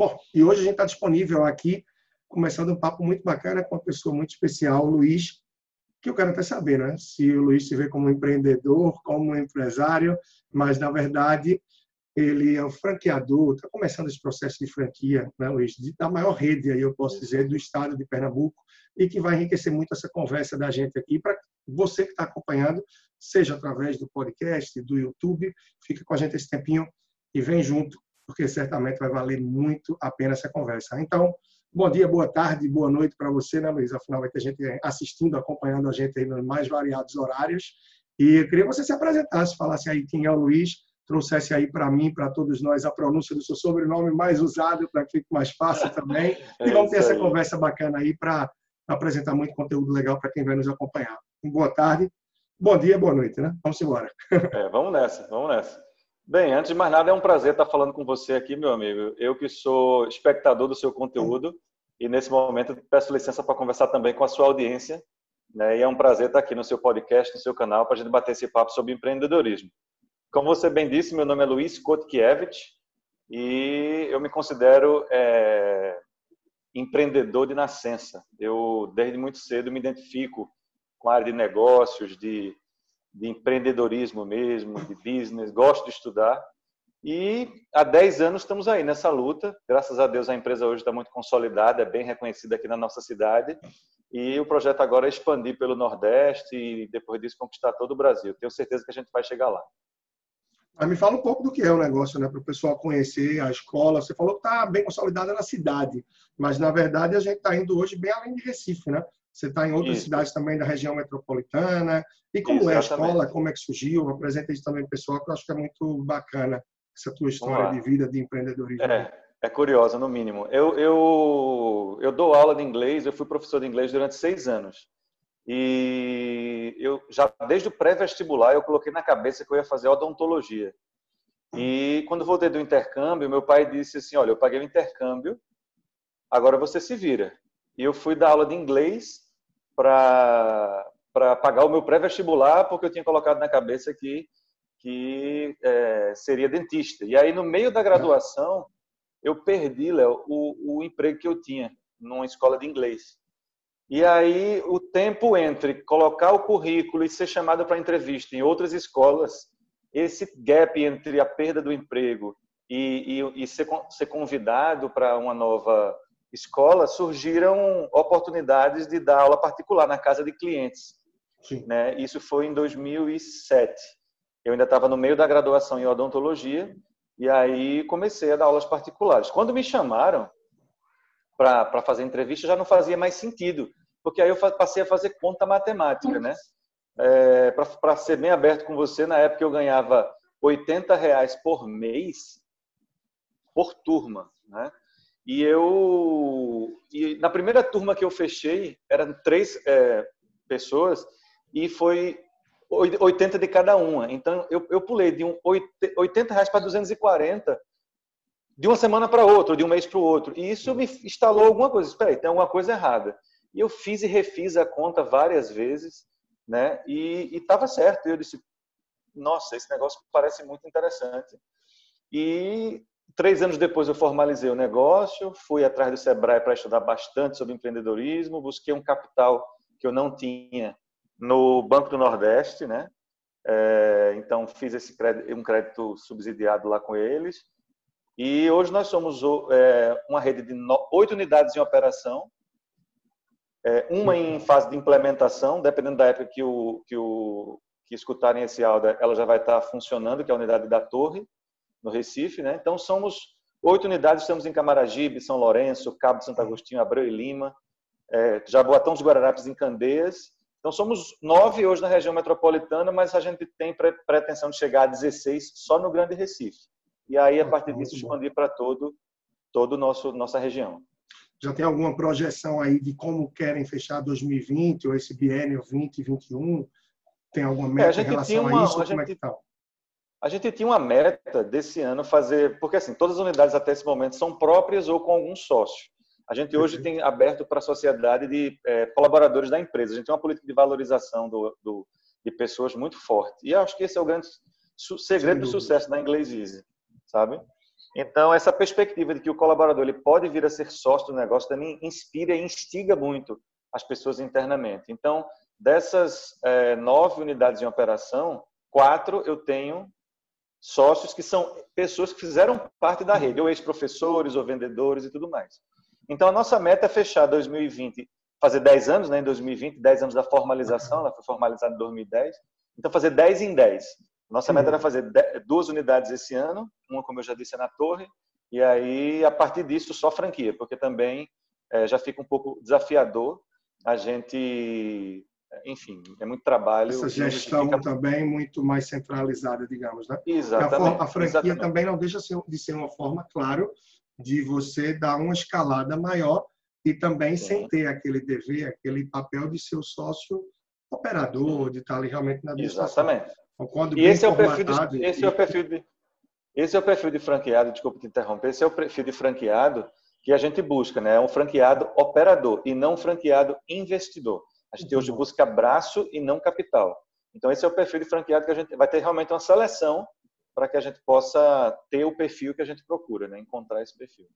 Bom, e hoje a gente está disponível aqui, começando um papo muito bacana com uma pessoa muito especial, o Luiz, que eu quero até saber, né? Se o Luiz se vê como empreendedor, como empresário, mas na verdade ele é um franqueador, está começando esse processo de franquia, né, Luiz, da maior rede, aí eu posso dizer, do estado de Pernambuco, e que vai enriquecer muito essa conversa da gente aqui, para você que está acompanhando, seja através do podcast, do YouTube, fica com a gente esse tempinho e vem junto, porque certamente vai valer muito a pena essa conversa. Então, bom dia, boa tarde, boa noite para você, né, Luiz? Afinal, vai ter gente assistindo, acompanhando a gente aí nos mais variados horários. E eu queria que você se apresentasse, falasse aí quem é o Luiz, trouxesse aí para mim, para todos nós, a pronúncia do seu sobrenome mais usado, para que fique mais fácil também. É e vamos ter essa conversa bacana aí para apresentar muito conteúdo legal para quem vai nos acompanhar. Boa tarde, bom dia, boa noite, né? Vamos embora. É, vamos nessa, vamos nessa. Bem, antes de mais nada, é um prazer estar falando com você aqui, meu amigo. Eu que sou espectador do seu conteúdo e nesse momento peço licença para conversar também com a sua audiência. Né? E é um prazer estar aqui no seu podcast, no seu canal, para a gente bater esse papo sobre empreendedorismo. Como você bem disse, meu nome é Luiz Kotkiewicz e eu me considero é, empreendedor de nascença. Eu, desde muito cedo, me identifico com a área de negócios, de, de empreendedorismo mesmo, de business, gosto de estudar. E há 10 anos estamos aí nessa luta. Graças a Deus a empresa hoje está muito consolidada, é bem reconhecida aqui na nossa cidade. E o projeto agora é expandir pelo Nordeste e depois disso conquistar todo o Brasil. Tenho certeza que a gente vai chegar lá. Mas me fala um pouco do que é o negócio, né, para o pessoal conhecer a escola. Você falou que está bem consolidada na cidade, mas na verdade a gente está indo hoje bem além de Recife, né? Você está em outras isso. cidades também da região metropolitana. E como Exatamente. é a escola? Como é que surgiu? Apresenta isso também pessoal, que eu acho que é muito bacana essa tua história de vida de empreendedorismo. É, é curiosa, no mínimo. Eu, eu, eu dou aula de inglês, eu fui professor de inglês durante seis anos. E eu já desde o pré-vestibular eu coloquei na cabeça que eu ia fazer odontologia. E quando voltei do intercâmbio, meu pai disse assim: "Olha, eu paguei o intercâmbio, agora você se vira". E eu fui dar aula de inglês para pagar o meu pré-vestibular, porque eu tinha colocado na cabeça que que é, seria dentista. E aí no meio da graduação eu perdi, Léo, o, o emprego que eu tinha numa escola de inglês. E aí o tempo entre colocar o currículo e ser chamado para entrevista em outras escolas, esse gap entre a perda do emprego e, e, e ser, ser convidado para uma nova escola, surgiram oportunidades de dar aula particular na casa de clientes. Sim. Né? Isso foi em 2007. Eu ainda estava no meio da graduação em odontologia e aí comecei a dar aulas particulares. Quando me chamaram para fazer entrevista, já não fazia mais sentido, porque aí eu passei a fazer conta matemática, né? É, Para ser bem aberto com você, na época eu ganhava 80 reais por mês por turma, né? E eu, e na primeira turma que eu fechei, eram três é, pessoas e foi 80 de cada uma. Então eu, eu pulei de um 80 reais para 240 de uma semana para outra, de um mês para o outro. E isso me instalou alguma coisa. Espera aí, tem alguma coisa errada. E eu fiz e refiz a conta várias vezes, né? E estava certo. Eu disse, nossa, esse negócio parece muito interessante. E três anos depois eu formalizei o negócio, fui atrás do Sebrae para estudar bastante sobre empreendedorismo, busquei um capital que eu não tinha no Banco do Nordeste, né? É, então fiz esse crédito, um crédito subsidiado lá com eles. E hoje nós somos é, uma rede de oito unidades em operação, é, uma em fase de implementação, dependendo da época que, o, que, o, que escutarem esse áudio, ela já vai estar funcionando, que é a unidade da Torre, no Recife. Né? Então, somos oito unidades, estamos em Camaragibe, São Lourenço, Cabo de Santo Agostinho, Abreu e Lima, é, Jaboatão dos Guararapes em Candeias. Então, somos nove hoje na região metropolitana, mas a gente tem pretensão de chegar a 16 só no Grande Recife. E aí, a partir disso, expandir para todo, todo nosso nossa região já tem alguma projeção aí de como querem fechar 2020 ou esse biênio 2021? Tem alguma meta é, em relação uma, a isso? A como é gente, é que tá? A gente tinha uma meta desse ano fazer, porque assim, todas as unidades até esse momento são próprias ou com algum sócio. A gente hoje tem aberto para a sociedade de é, colaboradores da empresa. A gente tem uma política de valorização do, do, de pessoas muito forte. E acho que esse é o grande segredo do sucesso da Inglês Easy, sabe? Então, essa perspectiva de que o colaborador ele pode vir a ser sócio do negócio também inspira e instiga muito as pessoas internamente. Então, dessas é, nove unidades em operação, quatro eu tenho sócios que são pessoas que fizeram parte da rede, ou ex-professores, ou vendedores e tudo mais. Então, a nossa meta é fechar 2020, fazer 10 anos, né, em 2020, 10 anos da formalização, ela foi formalizada em 2010. Então, fazer 10 em 10. Nossa meta era fazer duas unidades esse ano, uma, como eu já disse, é na Torre, e aí, a partir disso, só franquia, porque também é, já fica um pouco desafiador a gente, enfim, é muito trabalho. Essa gestão fica... também muito mais centralizada, digamos, né? Exatamente. A, a franquia exatamente. também não deixa de ser uma forma, claro, de você dar uma escalada maior e também Sim. sem ter aquele dever, aquele papel de ser o sócio operador, de estar ali realmente na administração. Exatamente. Então, e esse é o perfil de, esse e... é o perfil de esse é o perfil de franqueado, desculpa te interromper, esse é o perfil de franqueado que a gente busca, né? É um franqueado operador e não um franqueado investidor. A gente hoje busca braço e não capital. Então esse é o perfil de franqueado que a gente vai ter realmente uma seleção para que a gente possa ter o perfil que a gente procura, né? Encontrar esse perfil.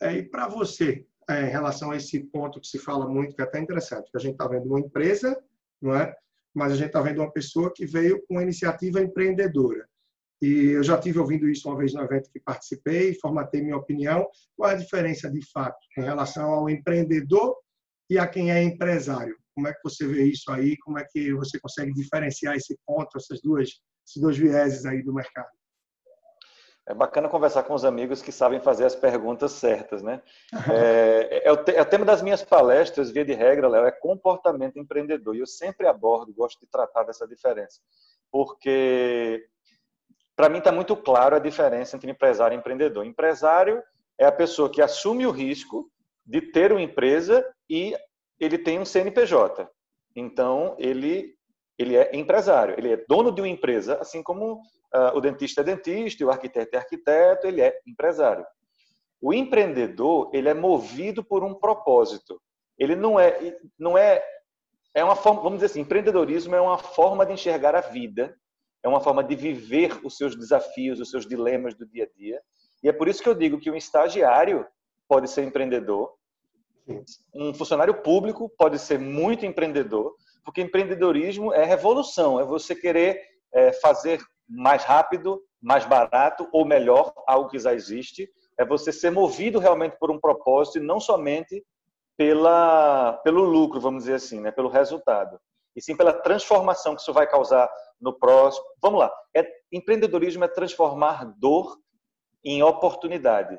É, e para você, é, em relação a esse ponto que se fala muito, que é até interessante, que a gente está vendo uma empresa, não é? mas a gente está vendo uma pessoa que veio com uma iniciativa empreendedora. E eu já tive ouvindo isso uma vez no evento que participei, formatei minha opinião. Qual é a diferença de fato em relação ao empreendedor e a quem é empresário? Como é que você vê isso aí? Como é que você consegue diferenciar esse ponto, essas duas, esses dois vieses aí do mercado? É bacana conversar com os amigos que sabem fazer as perguntas certas, né? É, é, o, é o, tema das minhas palestras, via de regra, Léo, é comportamento empreendedor. E eu sempre abordo, gosto de tratar dessa diferença. Porque, para mim, está muito claro a diferença entre empresário e empreendedor. Empresário é a pessoa que assume o risco de ter uma empresa e ele tem um CNPJ. Então, ele, ele é empresário, ele é dono de uma empresa, assim como uh, o dentista é dentista, o arquiteto é arquiteto, ele é empresário. O empreendedor, ele é movido por um propósito. Ele não é, não é, é uma forma, vamos dizer assim, empreendedorismo é uma forma de enxergar a vida, é uma forma de viver os seus desafios, os seus dilemas do dia a dia. E é por isso que eu digo que um estagiário pode ser empreendedor, um funcionário público pode ser muito empreendedor, porque empreendedorismo é revolução, é você querer é, fazer mais rápido, mais barato ou melhor algo que já existe. É você ser movido realmente por um propósito e não somente pela, pelo lucro, vamos dizer assim, né? pelo resultado. E sim pela transformação que isso vai causar no próximo. Vamos lá. É, empreendedorismo é transformar dor em oportunidade.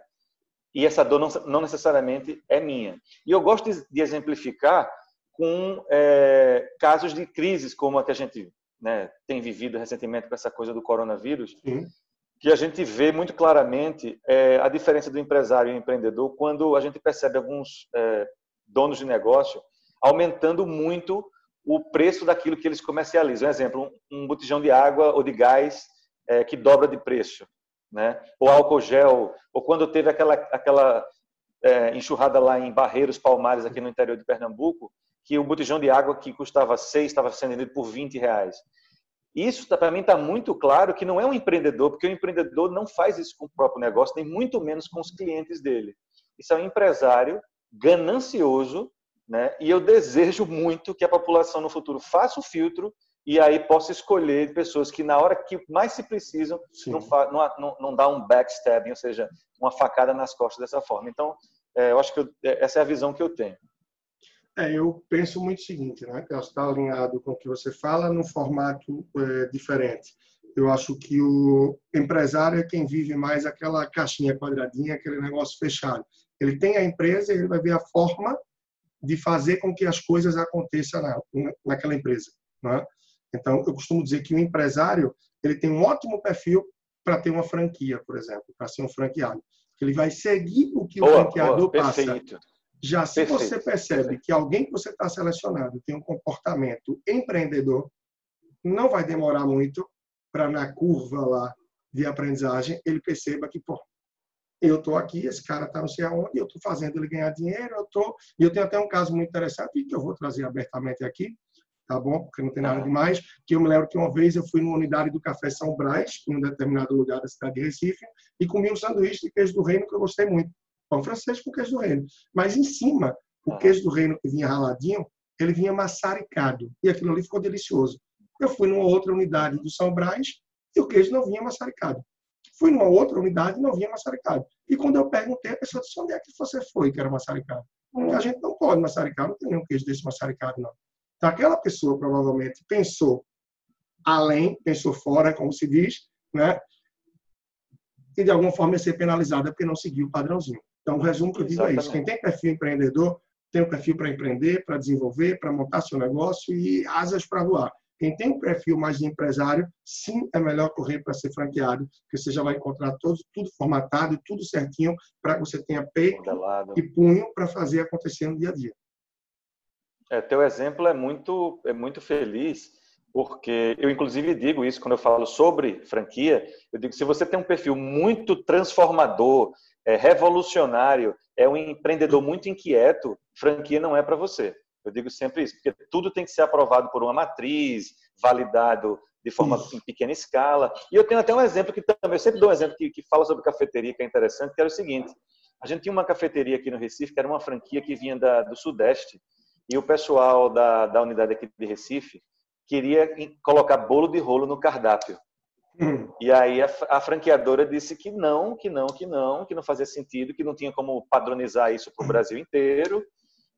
E essa dor não, não necessariamente é minha. E eu gosto de, de exemplificar com é, casos de crises como a que a gente né, tem vivido recentemente com essa coisa do coronavírus, Sim. que a gente vê muito claramente é, a diferença do empresário e empreendedor quando a gente percebe alguns é, donos de negócio aumentando muito o preço daquilo que eles comercializam. Um exemplo, um, botijão de água ou de gás é, que dobra de preço, né? ou álcool gel, ou quando teve aquela, aquela é, enxurrada lá em Barreiros Palmares, aqui no interior de Pernambuco, que o botijão de água que custava 6 estava sendo vendido por 20 reais. Isso tá, para mim está muito claro que não é um empreendedor, porque o empreendedor não faz isso com o próprio negócio, nem muito menos com os clientes dele. Isso é um empresário ganancioso, né? E eu desejo muito que a população no futuro faça o filtro e aí possa escolher pessoas que na hora que mais se precisam não, não, não, dá um backstabbing, ou seja, uma facada nas costas dessa forma. Então, é, eu acho que eu, é, essa é a visão que eu tenho. É, eu penso muito o seguinte, né? Que está alinhado com o que você fala num formato é, diferente. Eu acho que o empresário é quem vive mais aquela caixinha quadradinha, aquele negócio fechado. Ele tem a empresa e ele vai ver a forma de fazer com que as coisas aconteçam na, naquela empresa. Né? Então, eu costumo dizer que o empresário ele tem um ótimo perfil para ter uma franquia, por exemplo, para ser um franqueado. Ele vai seguir o que boa, o franqueador boa, passa. Já se Perfeito. você percebe que alguém que você está selecionando tem um comportamento empreendedor, não vai demorar muito para na curva lá de aprendizagem ele perceba que, pô, eu estou aqui, esse cara está não sei aonde, eu estou fazendo ele ganhar dinheiro, eu tô... E eu tenho até um caso muito interessante que eu vou trazer abertamente aqui, tá bom? Porque não tem nada demais. Que eu me lembro que uma vez eu fui numa unidade do Café São Brás, em um determinado lugar da cidade de Recife, e comi um sanduíche de queijo do reino que eu gostei muito. Pão francês com queijo do reino. Mas em cima, o queijo do reino que vinha raladinho, ele vinha maçaricado. E aquilo ali ficou delicioso. Eu fui numa outra unidade do São Brás e o queijo não vinha maçaricado. Fui numa outra unidade e não vinha maçaricado. E quando eu perguntei, a pessoa disse: onde é que você foi que era maçaricado? A gente não pode maçaricar, não tem nenhum queijo desse maçaricado, não. Então, aquela pessoa provavelmente pensou além, pensou fora, como se diz, né? e de alguma forma ia ser penalizada porque não seguiu o padrãozinho. Então, o resumo que eu digo Exatamente. é isso. Quem tem perfil empreendedor, tem o perfil para empreender, para desenvolver, para montar seu negócio e asas para voar. Quem tem um perfil mais de empresário, sim, é melhor correr para ser franqueado, porque você já vai encontrar todo, tudo formatado, tudo certinho, para que você tenha peito Modelado. e punho para fazer acontecer no dia a dia. É, teu exemplo é muito, é muito feliz, porque eu inclusive digo isso quando eu falo sobre franquia, eu digo se você tem um perfil muito transformador, é, revolucionário, é um empreendedor muito inquieto, franquia não é para você. Eu digo sempre isso, porque tudo tem que ser aprovado por uma matriz, validado de forma em pequena escala. E eu tenho até um exemplo que também, eu sempre dou um exemplo que, que fala sobre cafeteria, que é interessante, que era o seguinte: a gente tinha uma cafeteria aqui no Recife, que era uma franquia que vinha da, do Sudeste, e o pessoal da, da unidade aqui de Recife queria colocar bolo de rolo no cardápio. Hum. E aí a, a, franqueadora disse que não, que não, que não, que não fazia sentido, que não tinha como padronizar isso para o Brasil inteiro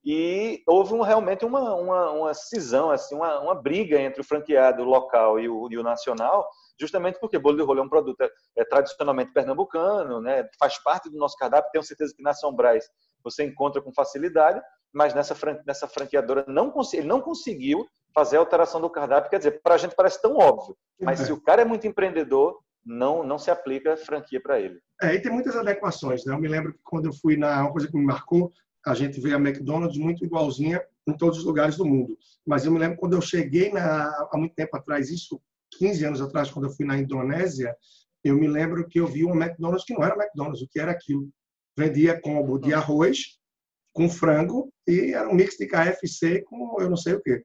e houve um, realmente uma, uma, uma cisão, assim, uma, uma briga entre o franqueado local e o, e o nacional, justamente porque bolo de rolo é um produto é, é, tradicionalmente pernambucano, né, faz parte do nosso cardápio, tenho certeza que na São Brás você encontra com facilidade, mas nessa, fran nessa franqueadora não, ele não conseguiu fazer a alteração do cardápio, quer dizer, para a gente parece tão óbvio, mas se o cara é muito empreendedor, não, não se aplica franquia para ele. É, e tem muitas adequações, né? Eu me lembro que quando eu fui na uma coisa que me marcou, a gente vê a McDonald's muito igualzinha em todos os lugares do mundo. Mas eu me lembro quando eu cheguei na, há muito tempo atrás, isso 15 anos atrás, quando eu fui na Indonésia, eu me lembro que eu vi um McDonald's que não era McDonald's, o que era aquilo. Vendia combo de arroz com frango e era um mix de KFC com eu não sei o quê.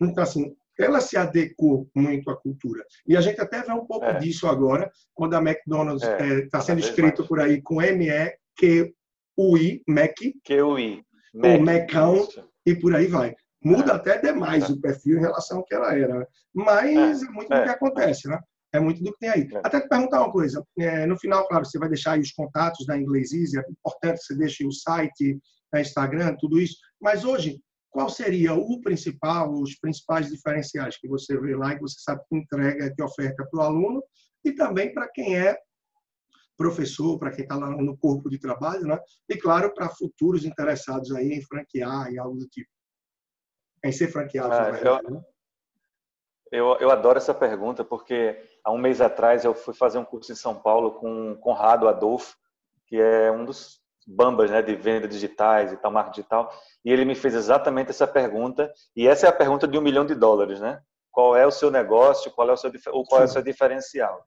Então, assim, ela se adequou muito à cultura. E a gente até vê um pouco é. disso agora, quando a McDonald's está é, é, tá sendo escrito mais. por aí com M-E-Q UI, Mac, QI, ou Macão, e por aí vai. Muda é. até demais é. o perfil em relação ao que ela era. Mas é, é muito do que acontece, né? É muito do que tem aí. Até te perguntar uma coisa. no final, claro, você vai deixar aí os contatos da Inglês Easy. É importante que você deixe o site, Instagram, tudo isso. Mas hoje, qual seria o principal, os principais diferenciais que você vê lá e que você sabe que entrega, que oferta para o aluno e também para quem é professor, para quem está lá no corpo de trabalho, né? e, claro, para futuros interessados aí em franquear e algo do tipo. Em ser franqueado. Ah, verdade, eu, né? eu, eu, adoro essa pergunta, porque há um mês atrás eu fui fazer um curso em São Paulo com Conrado Adolfo, que é um dos bambas né, de venda digitais e tal, marketing digital, e ele me fez exatamente essa pergunta, e essa é a pergunta de um milhão de dólares, né? Qual é o seu negócio, qual é o seu, ou qual é o seu diferencial?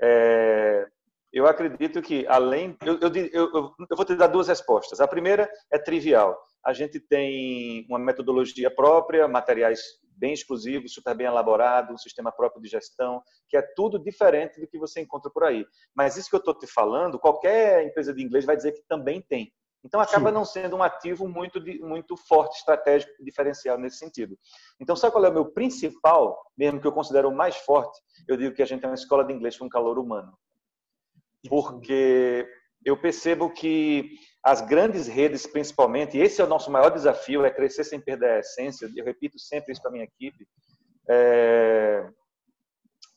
É, eu acredito que, além. Eu, eu, eu, eu, vou te dar duas respostas. A primeira é trivial. A gente tem uma metodologia própria, materiais bem exclusivos, super bem elaborado, um sistema próprio de gestão, que é tudo diferente do que você encontra por aí. Mas isso que eu estou te falando, qualquer empresa de inglês vai dizer que também tem. Então acaba Sim. não sendo um ativo muito, muito forte, estratégico, diferencial nesse sentido. Então, sabe qual é o meu principal, mesmo que eu considero o mais forte? Eu digo que a gente é uma escola de inglês com calor humano porque eu percebo que as grandes redes, principalmente, esse é o nosso maior desafio, é crescer sem perder a essência. Eu repito sempre isso para minha equipe. É,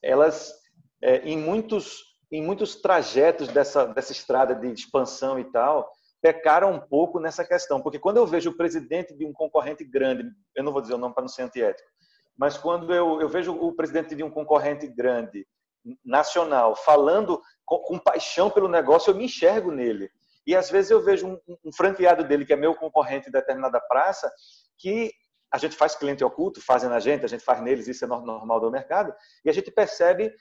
elas, é, em muitos em muitos trajetos dessa dessa estrada de expansão e tal, pecaram um pouco nessa questão, porque quando eu vejo o presidente de um concorrente grande, eu não vou dizer o nome para não ser antiético, mas quando eu, eu vejo o presidente de um concorrente grande nacional falando com, com, paixão pelo negócio, eu me enxergo nele. E às vezes eu vejo um, um franqueado dele, que é meu concorrente em determinada praça, que a gente faz cliente oculto, fazem na gente, a gente faz neles, isso é normal do mercado, e a gente percebe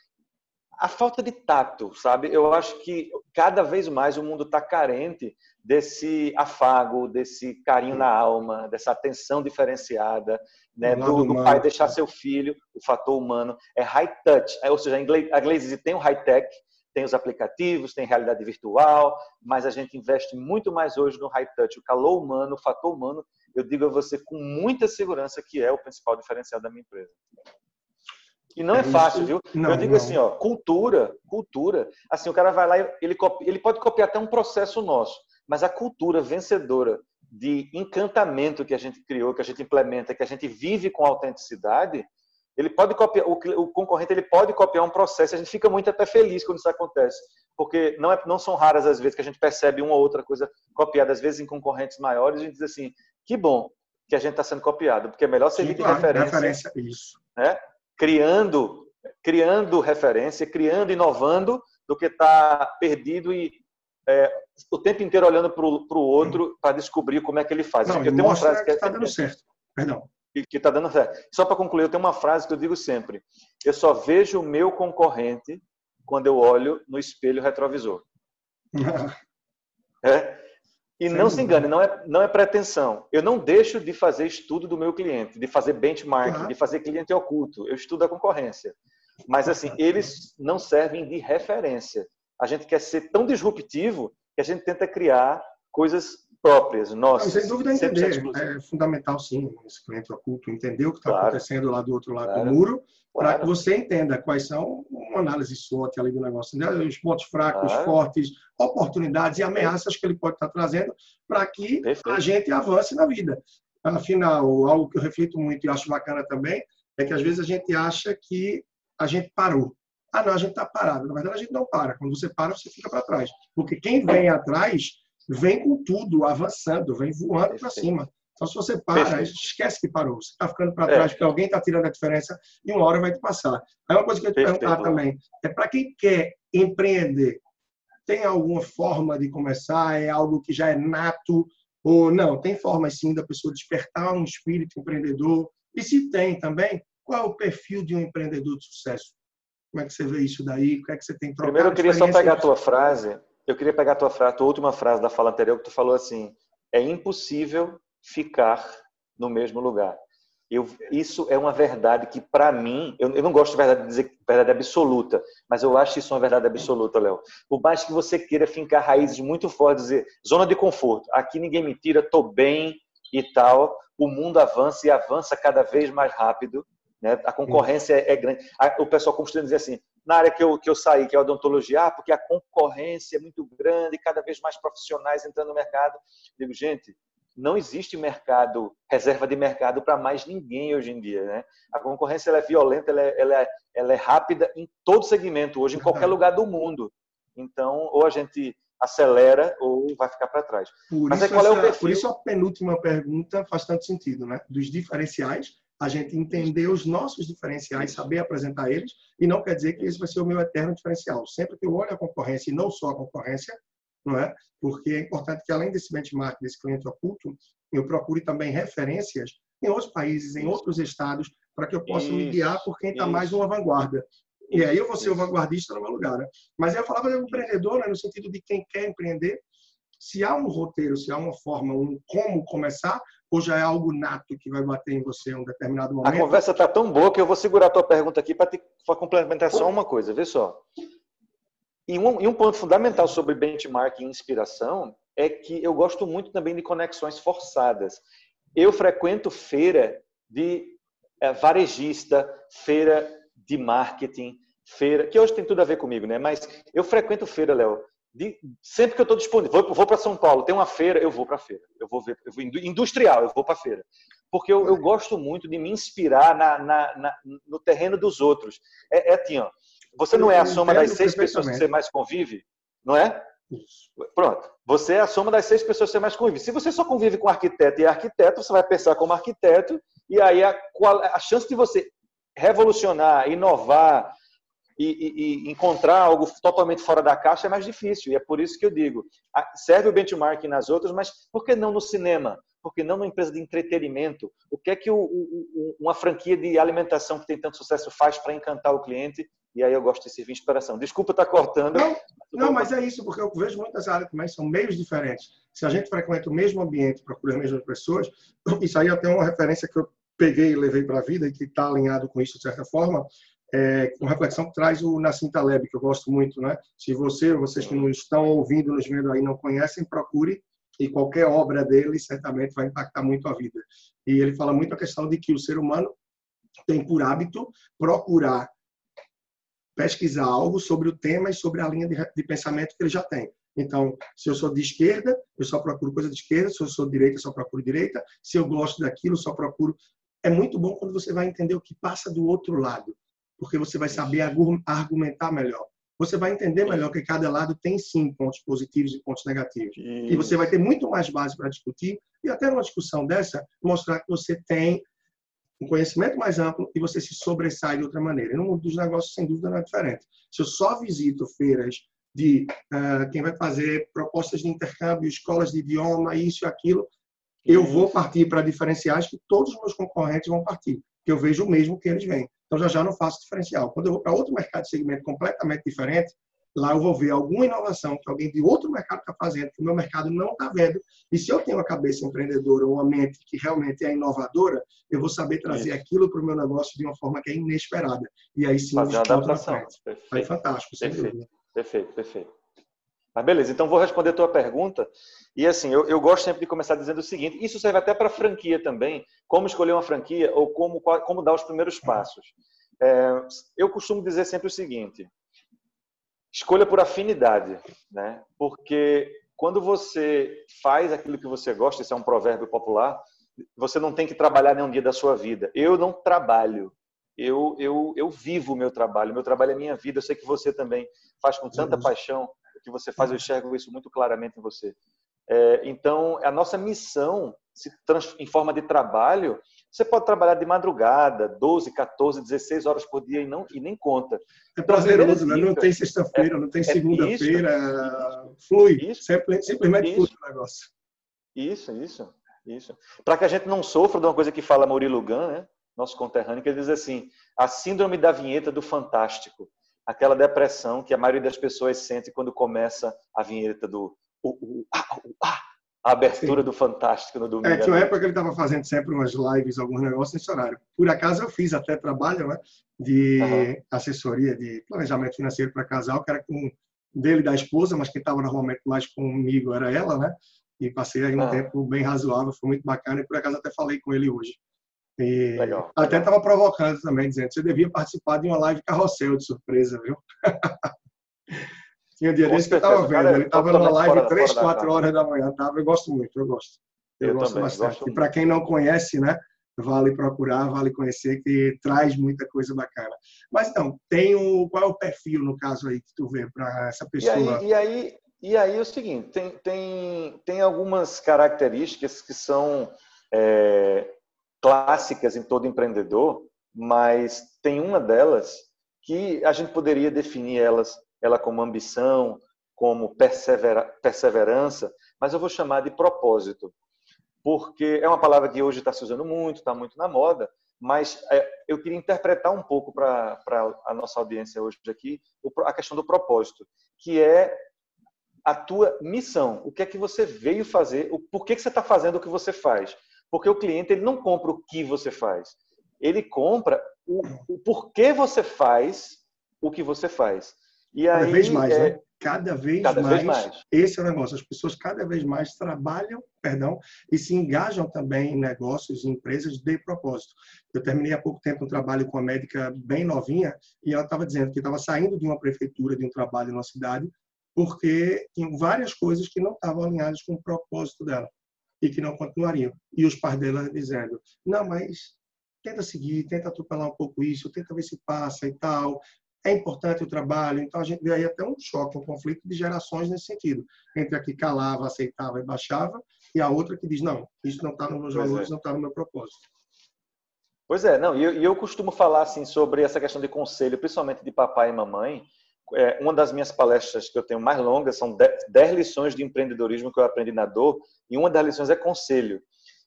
a falta de tato, sabe? Eu acho que cada vez mais o mundo está carente desse afago, desse carinho na alma, dessa atenção diferenciada, né? do, do pai deixar seu filho, o fator humano. É high touch, é, ou seja, a inglês tem o high tech, tem os aplicativos, tem realidade virtual, mas a gente investe muito mais hoje no high touch, o calor humano, o fator humano. Eu digo a você com muita segurança que é o principal diferencial da minha empresa. E não é, é fácil, viu? Não, eu digo não. assim, ó, cultura, cultura. Assim, o cara vai lá, ele, ele pode copiar até um processo nosso, mas a cultura vencedora de encantamento que a gente criou, que a gente implementa, que a gente vive com autenticidade, ele pode copiar, o, o concorrente ele pode copiar um processo. A gente fica muito até feliz quando isso acontece, porque não, é, não são raras as vezes que a gente percebe uma ou outra coisa copiada, às vezes em concorrentes maiores, a gente diz assim, que bom que a gente está sendo copiado, porque é melhor servir de referência. referência isso. Né? Criando, criando referência, criando, inovando, do que estar tá perdido e é, o tempo inteiro olhando para o outro para descobrir como é que ele faz. Não, eu tenho uma frase que está dando certo. Perdão. Que está dando certo. Só para concluir, eu tenho uma frase que eu digo sempre: eu só vejo o meu concorrente quando eu olho no espelho retrovisor. é? E não se engane, não é, não é pretensão. Eu não deixo de fazer estudo do meu cliente, de fazer benchmarking, uhum. de fazer cliente oculto. Eu estudo a concorrência. Mas, assim, eles não servem de referência. A gente quer ser tão disruptivo que a gente tenta criar coisas próprias, nossas. sem dúvida entender. É fundamental, sim, esse cliente oculto, entender o que está claro. acontecendo lá do outro lado claro. do muro, claro. para que você entenda quais são uma análise SWOT ali do negócio, né? os pontos fracos, fortes, oportunidades e ameaças que ele pode estar tá trazendo para que Perfeito. a gente avance na vida. Afinal, algo que eu reflito muito e acho bacana também é que às vezes a gente acha que a gente parou. Ah, não, a gente está parado. Na verdade, a gente não para. Quando você para, você fica para trás. Porque quem vem atrás vem com tudo, avançando, vem voando para cima. Então, se você para, esquece que parou. Você está ficando para trás é. porque alguém está tirando a diferença e uma hora vai te passar. Aí uma coisa que eu ia te perguntar também é para quem quer empreender, tem alguma forma de começar? É algo que já é nato? Ou não? Tem forma sim da pessoa despertar um espírito empreendedor? E se tem também, qual é o perfil de um empreendedor de sucesso? Como é que você vê isso daí? O que é que você tem trocado? Primeiro, eu queria só pegar a tua frase eu queria pegar a tua, frase, a tua última frase da fala anterior, que tu falou assim: é impossível ficar no mesmo lugar. Eu, isso é uma verdade que, para mim, eu, eu, não gosto de verdade de dizer verdade absoluta, mas eu acho isso uma verdade absoluta, Léo. Por mais que você queira fincar raízes muito fortes, dizer zona de conforto, aqui ninguém me tira, estou bem e tal, o mundo avança e avança cada vez mais rápido, né? a concorrência é, é grande. O pessoal costuma dizer assim: na área que eu, que eu saí, que é a odontologia, ah, porque a concorrência é muito grande, cada vez mais profissionais entrando no mercado. Eu digo, gente, não existe mercado, reserva de mercado para mais ninguém hoje em dia. Né? A concorrência ela é violenta, ela é, ela, é, ela é rápida em todo segmento, hoje, em qualquer lugar do mundo. Então, ou a gente acelera ou vai ficar para trás. Por Mas isso, é qual é o perfil? Por isso a penúltima pergunta faz tanto sentido, né? Dos diferenciais a gente entender os nossos diferenciais, saber apresentar eles, e não quer dizer que esse vai ser o meu eterno diferencial. Sempre que eu olho a concorrência e não só a concorrência, não é? Porque é importante que além desse benchmark desse cliente oculto, eu procure também referências em outros países, em outros estados, para que eu possa isso, me guiar por quem está mais numa vanguarda. E aí eu vou ser o vanguardista no meu lugar. Né? Mas eu falava de um empreendedor, né, no sentido de quem quer empreender, se há um roteiro, se há uma forma, um como começar, ou já é algo nato que vai bater em você em um determinado momento? A conversa está tão boa que eu vou segurar a tua pergunta aqui para complementar só uma coisa, vê só. E um, e um ponto fundamental sobre benchmark e inspiração é que eu gosto muito também de conexões forçadas. Eu frequento feira de é, varejista, feira de marketing, feira, que hoje tem tudo a ver comigo, né? Mas eu frequento feira, Léo, de, sempre que eu estou disponível, vou, vou para São Paulo, tem uma feira, eu vou para a feira. Eu vou ver, eu vou, industrial, eu vou para a feira. Porque eu, eu, gosto muito de me inspirar na, na, na, no terreno dos outros. É, é assim, ó, você não é a soma das seis pessoas que você mais convive, não é? Pronto. Você é a soma das seis pessoas que você mais convive. Se você só convive com arquiteto e arquiteto, você vai pensar como arquiteto, e aí a, a chance de você revolucionar, inovar, e, e, encontrar algo totalmente fora da caixa é mais difícil. E é por isso que eu digo, serve o benchmarking nas outras, mas por que não no cinema? Por que não numa empresa de entretenimento? O que é que o, o, uma franquia de alimentação que tem tanto sucesso faz para encantar o cliente? E aí eu gosto de servir inspiração. Desculpa estar tá cortando. Não, não, mas é isso, porque eu vejo muitas áreas também, são meios diferentes. Se a gente frequenta o mesmo ambiente, procura as mesmas pessoas, isso aí até uma referência que eu peguei e levei para a vida e que está alinhado com isso de certa forma, é uma reflexão que traz o Nassim Taleb, que eu gosto muito, né? Se você, vocês que nos estão ouvindo, nos vendo aí, não conhecem, procure e qualquer obra dele certamente vai impactar muito a vida. E ele fala muito a questão de que o ser humano tem por hábito procurar pesquisar algo sobre o tema e sobre a linha de, de, pensamento que ele já tem. Então, se eu sou de esquerda, eu só procuro coisa de esquerda. Se eu sou de direita, eu só procuro direita. Se eu gosto daquilo, só procuro. É muito bom quando você vai entender o que passa do outro lado, porque você vai saber argumentar melhor. Você vai entender melhor que cada lado tem sim pontos positivos e pontos negativos. E você vai ter muito mais base para discutir e até numa discussão dessa mostrar que você tem um conhecimento mais amplo e você se sobressai de outra maneira. E no mundo dos negócios, sem dúvida, não é diferente. Se eu só visito feiras de uh, quem vai fazer propostas de intercâmbio, escolas de idioma, isso e aquilo, eu vou partir para diferenciais que todos os meus concorrentes vão partir, que eu vejo o mesmo que eles veem. Então, já já não faço diferencial. Quando eu vou para outro mercado de segmento completamente diferente, lá eu vou ver alguma inovação que alguém de outro mercado está fazendo, que o meu mercado não está vendo. E se eu tenho uma cabeça empreendedora, uma mente que realmente é inovadora, eu vou saber trazer Isso. aquilo para o meu negócio de uma forma que é inesperada. E aí sim, fazer uma adaptação. Aí fantástico, perfeito. Perfeito, perfeito. Mas beleza, então vou responder a tua pergunta. E assim, eu, eu gosto sempre de começar dizendo o seguinte: isso serve até para franquia também, como escolher uma franquia ou como, como dar os primeiros passos. É, eu costumo dizer sempre o seguinte: escolha por afinidade, né? Porque quando você faz aquilo que você gosta, isso é um provérbio popular, você não tem que trabalhar nenhum dia da sua vida. Eu não trabalho, eu, eu, eu vivo o meu trabalho, meu trabalho é minha vida. Eu sei que você também faz com tanta uhum. paixão que você faz, eu enxergo isso muito claramente em você. É, então, a nossa missão se em forma de trabalho você pode trabalhar de madrugada, 12, 14, 16 horas por dia e, não, e nem conta. É prazeroso, né? não tem sexta-feira, é, não tem é segunda-feira, flui, isso, simplesmente isso, flui o negócio. Isso, isso, isso. Para que a gente não sofra de uma coisa que fala Murilo Gun, né? nosso conterrâneo, que ele diz assim, a síndrome da vinheta do fantástico, aquela depressão que a maioria das pessoas sente quando começa a vinheta do uh, uh, ah, uh, ah, a abertura Sim. do Fantástico no domingo. É, tinha uma época que ele estava fazendo sempre umas lives, alguns negócios nesse horário. Por acaso eu fiz até trabalho né, de uhum. assessoria, de planejamento financeiro para casal, que era com dele da esposa, mas quem estava normalmente mais comigo era ela, né? E passei aí um uhum. tempo bem razoável, foi muito bacana, e por acaso até falei com ele hoje. E legal, até estava provocando também, dizendo você devia participar de uma live carrossel de surpresa, viu? Tinha um dia desse que eu estava vendo. Ele estava numa live três, quatro horas da manhã. Tava. Eu gosto muito, eu gosto. Eu, eu gosto também, bastante. Gosto e para quem não conhece, né? Vale procurar, vale conhecer, que traz muita coisa bacana. Mas então, tem o, qual é o perfil, no caso aí, que tu vê para essa pessoa? E aí, e aí, e aí é o seguinte, tem, tem, tem algumas características que são é, clássicas em todo empreendedor, mas tem uma delas que a gente poderia definir elas ela como ambição, como persevera, perseverança, mas eu vou chamar de propósito, porque é uma palavra que hoje está se usando muito, está muito na moda, mas é, eu queria interpretar um pouco para a nossa audiência hoje aqui a questão do propósito, que é a tua missão, o que é que você veio fazer, o por que, que você está fazendo o que você faz. Porque o cliente ele não compra o que você faz, ele compra o, o porquê você faz o que você faz. E cada aí, vez mais, é... né? Cada, vez, cada mais, vez mais. Esse é o negócio. As pessoas cada vez mais trabalham, perdão, e se engajam também em negócios, em empresas de propósito. Eu terminei há pouco tempo um trabalho com uma médica bem novinha e ela estava dizendo que estava saindo de uma prefeitura, de um trabalho na cidade, porque tinham várias coisas que não estavam alinhadas com o propósito dela e que não continuariam. E os pais dela dizendo: não, mas tenta seguir, tenta atropelar um pouco isso, tenta ver se passa e tal é importante o trabalho. Então, a gente vê aí até um choque, um conflito de gerações nesse sentido. Entre a que calava, aceitava e baixava, e a outra que diz, não, isso não está nos meus valores, é. não está no meu propósito. Pois é, não, e eu, eu, costumo falar assim sobre essa questão de conselho, principalmente de papai e mamãe. É, uma das minhas palestras que eu tenho mais longas são 10 lições de empreendedorismo que eu aprendi na dor, e uma das lições é conselho.